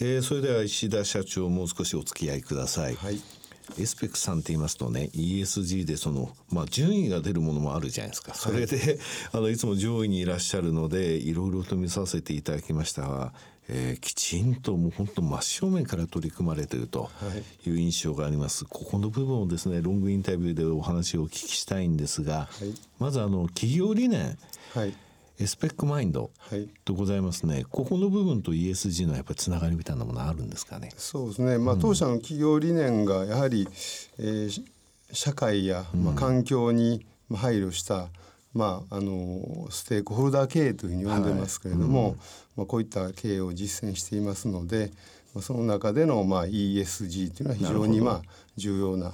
えー、それでは石田社長もう少しお付き合いください。はい。エスペックさんって言いますとね ESG でその、まあ、順位が出るものもあるじゃないですか。それで、はい、あのいつも上位にいらっしゃるのでいろいろと見させていただきましたが、えー、きちんともう本当真正面から取り組まれているとい。う印象があります、はい、ここの部分をですねロングインタビューでお話をお聞きしたいんですが、はい、まずあの企業理念、はい。エスペックマインドとございますね、はい、ここの部分と ESG のやっぱりつながりみたいなものあるんですかね？そうですね、まあ、当社の企業理念がやはり、えー、社会や、まあ、環境に配慮した、まあ、あのステークホルダー経営というふうに呼んでますけれども、はい。うん、まあ、こういった経営を実践していますので、まあ、その中での、まあ、ESG というのは非常に、まあ、重要な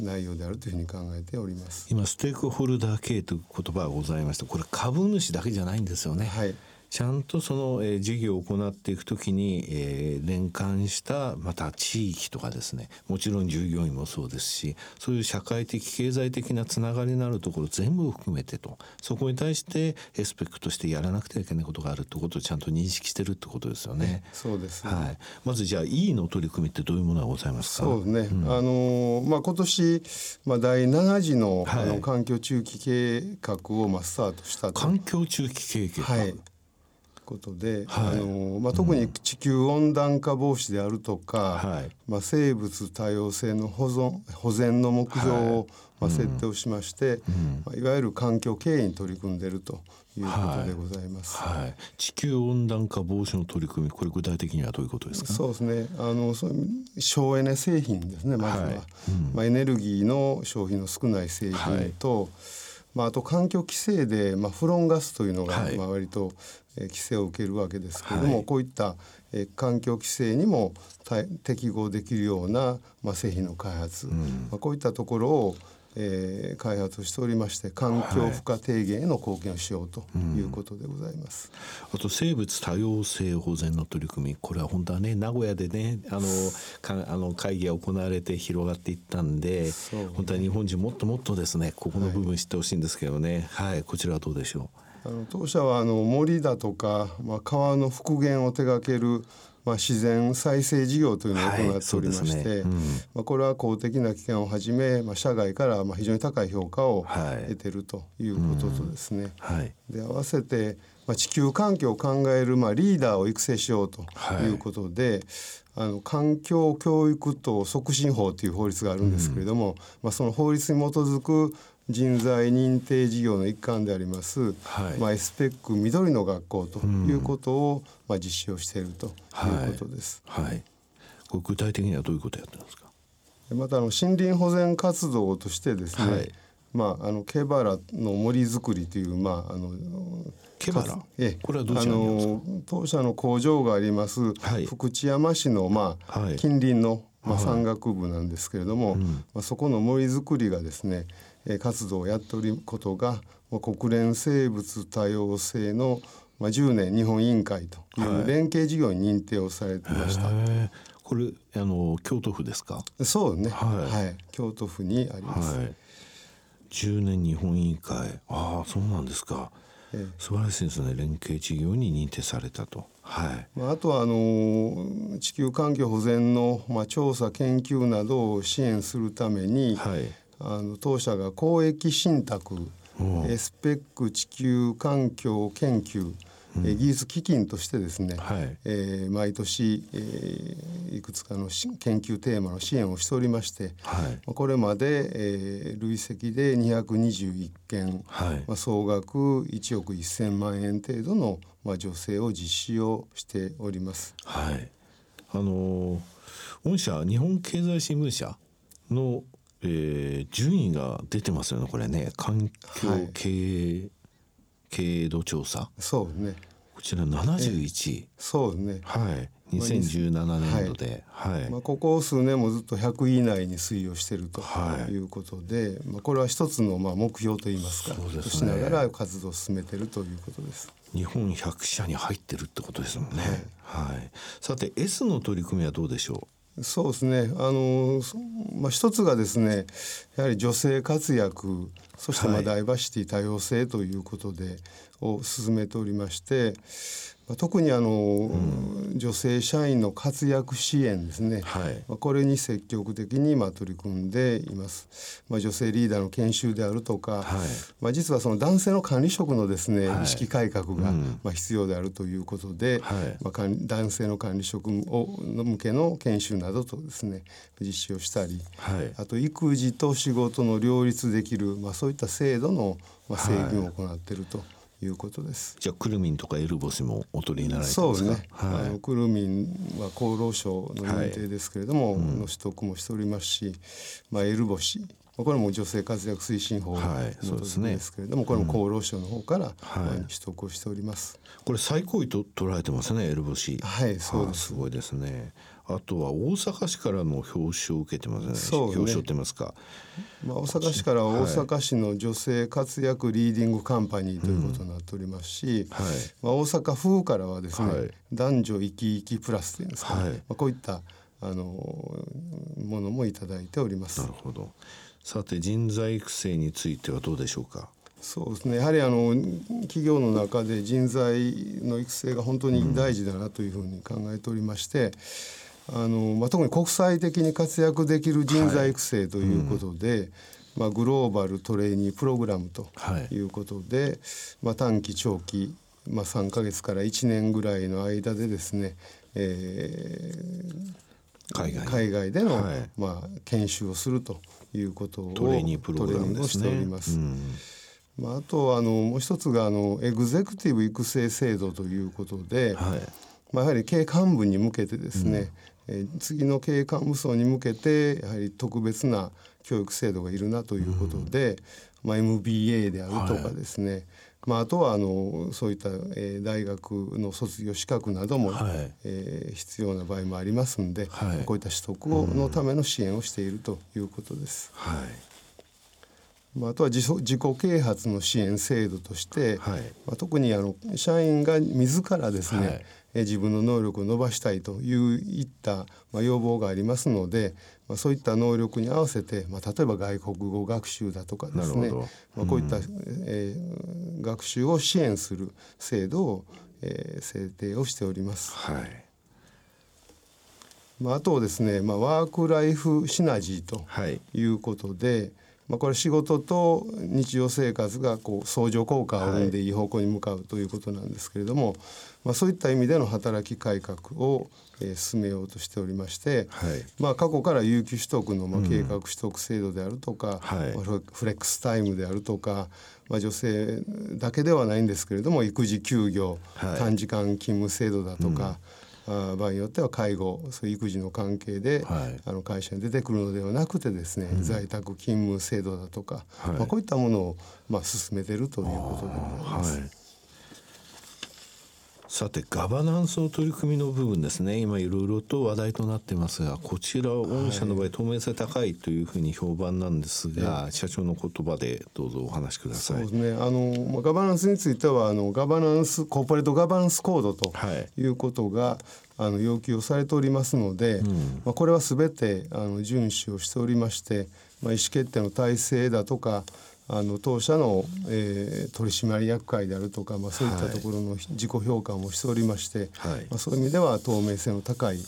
内容であるというふうに考えております今ステークホルダー系という言葉がございましたこれ株主だけじゃないんですよね。はいちゃんとその、えー、事業を行っていくときに、えー、連関したまた地域とかですね。もちろん従業員もそうですしそういう社会的経済的なつながりのあるところ全部含めてと。そこに対してエスペクトしてやらなくてはいけないことがあるってことをちゃんと認識してるってことですよね。そうです、ね、はい、まずじゃあ E の取り組みってどういうものがございますか？そうですね、うん、あのまあ、今年、まあ、第7次の,、あの環境中期計画をまあスタートした環境中期計画、はいことで、はい、あのまあ、特に地球温暖化防止であるとか、はい、まあ、生物多様性の保存保全の目標を、はい、まあ、設定をしまして、うん。まあ、いわゆる環境経営に取り組んでいるということでございます、はい、地球温暖化防止の取り組みこれ具体的にはどういうことですか？そうですね。あの省エネ製品ですねまずは、うん、まあ、エネルギーの消費の少ない製品と、まあ、あと環境規制で、まあ、フロンガスというのが、まあ、割と、えー、規制を受けるわけですけれども、はい、こういった、えー、環境規制にも適合できるような、まあ、製品の開発、うん、まあ、こういったところを、えー、開発しておりまして環境負荷低減への貢献をしようということでございます、はいうん、あと生物多様性保全の取り組みこれは本当はね名古屋でねあのかあの会議が行われて広がっていったんで、ね、本当は日本人もっともっとですねここの部分知ってほしいんですけどね、はい、はい、こちらはどうでしょう？あの当社はあの森だとか、まあ、川の復元を手掛けるまあ、自然再生事業というのを行っておりまして、はいね。うん、まあ、これは公的な機関をはじめ、まあ、社外からまあ非常に高い評価を得ているということとですね、はい、で合わせて、まあ、地球環境を考えるまあリーダーを育成しようとい。うことで、あの環境教育等促進法という法律があるんですけれども、うん、まあ、その法律に基づく人材認定事業の一環であります、はい、まあ、エスペック緑の学校ということを、うん、まあ、実施をしているということです。はい、はい、これ具体的にはどういうことやってるんですか？またあの森林保全活動としてですね、はい、まあ、あのケバラの森づくりという、まあ、あのケバラ？えこれはどちらに当社の工場があります、はい、福知山市の、まあ近隣の、まあ、山岳部なんですけれども、はいうん、まあ、そこの森づくりがですね活動をやっておることが国連生物多様性の10年日本委員会という連携事業に認定をされてました。はいこれあの京都府ですか？そうね。はい、はい、京都府にあります。はい、10年日本委員会。ああ、そうなんですか。ええ、素晴らしいですね。連携事業に認定されたと。はい。まああとはあの地球環境保全のまあ調査研究などを支援するために、はい、あの当社が公益信託、エスペック地球環境研究、うん、技術基金としてですね、はい、えー、毎年、えー、いくつかの研究テーマの支援をしておりまして、はい、これまで、えー、累積で221件、はい、まあ、総額1億1,000万円程度の、まあ、助成を実施をしております。はい。あの御社日本経済新聞社のえー、順位が出てますよねこれね。環境経営、はい、経営度調査。そうね。こちら71位そうね。はい。2017年度で、はい、まあ、ここ数年もずっと100位以内に推移をしているとい。うことで、まあ、これは一つのまあ目標といいますかそうです、ね、しながら活動を進めているということです。日本100社に入ってるってことですもんね。はい、はい、さて S の取り組みはどうでしょう？そうですね。あの、まあ、一つがですねやはり女性活躍そしてまあダイバーシティ多様性ということで、を進めておりまして特にあの、うん、女性社員の活躍支援ですね、はい、これに積極的にまあ取り組んでいます、まあ、女性リーダーの研修であるとか、はい、まあ、実はその男性の管理職のですね、はい、意識改革がまあ必要であるということで、まあ、男性の管理職を向けの研修などとですね実施をしたり、あと育児と仕事の両立できる、まあ、そういった制度のまあ整備を行っていると。いうことです。じゃあクルミンとかエルボスもお取りになられてますか？そうね。はい、あのクルミンは厚労省の認定ですけれども、はいうん、の取得もしておりますし、まあエルボシこれも女性活躍推進法ですけれども、はいね、これも厚労省の方から、取得をしております。これ最高位と取られてますねエルボシ。はいそうです。すごいですね。あとは大阪市からの表彰を受けてますね。そうね表彰ってますか。まあ大阪市から大阪市の女性活躍リーディングカンパニーということになっておりますし、はい、まあ大阪府からはですね、はい、男女生き生きプラスというんですか、ね、はい、まあこういったあのものもいただいております。なるほど。さて人材育成についてはどうでしょうか？そうですね。やはりあの企業の中で人材の育成が本当に大事だなというふうに考えておりまして、あのまあ、特に国際的に活躍できる人材育成ということで、はい。うん、まあ、グローバルトレーニープログラムとい。うことで、はい、まあ、短期長期、まあ、3か月から1年ぐらいの間でですね、えー、海外海外での、はい、まあ、研修をするということをトレーニングプログラム、しております。うん。まあ、あとあのもう一つがあのエグゼクティブ育成制度ということで、はい。まあ、やはり経営幹部に向けてですね、うん、えー、次の経営幹部層に向けてやはり特別な教育制度がいるなということで、うん、まあ、MBA であるとかですね、はい、まあ、あとはあのそういった、えー、大学の卒業資格なども、はい、えー、必要な場合もありますんで、はい、こういった取得をのための支援をしているということです。はいまあ、あとは自自己啓発の支援制度として、はい、まあ、特にあの社員が自らですね、はい、え自分の能力を伸ばしたいといういった、まあ、要望がありますので、まあ、そういった能力に合わせて、まあ、例えば外国語学習だとかですね、まあ、こういった、うん、えー、学習を支援する制度を、えー、制定をしております。はい。まあ、あとですね、まあ、ワーク・ライフ・シナジーとい。うことで、はいまあ、これ仕事と日常生活がこう相乗効果を生んでい。い方向に向かうということなんですけれども、はい、まあ、そういった意味での働き改革を、えー、進めようとしておりまして、はい、まあ、過去から有給取得の、まあ、計画取得制度であるとか、うんはい、まあ、フレックスタイムであるとか、まあ、女性だけではないんですけれども育児休業、短時間勤務制度だとか、うんあ場合によっては介護そういう育児の関係で、はい、あの会社に出てくるのではなくてですね、うん、在宅勤務制度だとか、はい、まあ、こういったものを、まあ、進めてるということでございます。さてガバナンスの取り組みの部分ですね。今いろいろと話題となってますがこちら御社の場合透明性高いというふうに評判なんですが、はい、社長の言葉でどうぞお話しください。そうですね。あのガバナンスについてはあのガバナンスコーポレートガバナンスコードとい。うことが、はいあの要求をされておりますので、うん、まあ、これは全てあの遵守をしておりまして、まあ、意思決定の体制だとかあの当社の、えー、取締役会であるとか、まあ、そういったところの自己評価もしておりまして、はい、まあ、そういう意味では透明性の高い、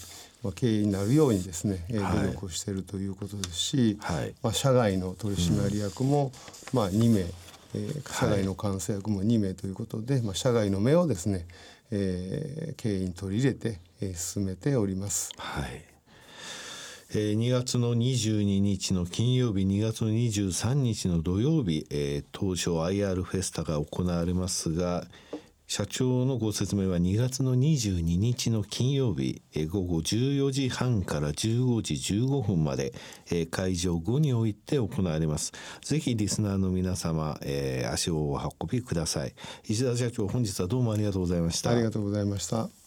まあ、経営になるようにですね、えー、努力をしているということですし、はい、まあ、社外の取締役も、うん、まあ、2名、えー、社外の監査役も2名ということで、まあ、社外の目をですね、えー、経営に取り入れて、えー、進めております。はいえー、2月の22日の金曜日2月の23日の土曜日、えー、当初 IR フェスタが行われますが社長のご説明は2月の22日の金曜日、えー、午後14時半から15時15分まで、えー、会場後において行われます。ぜひリスナーの皆様、えー、足をお運びください。石田社長本日はどうもありがとうございました。ありがとうございました。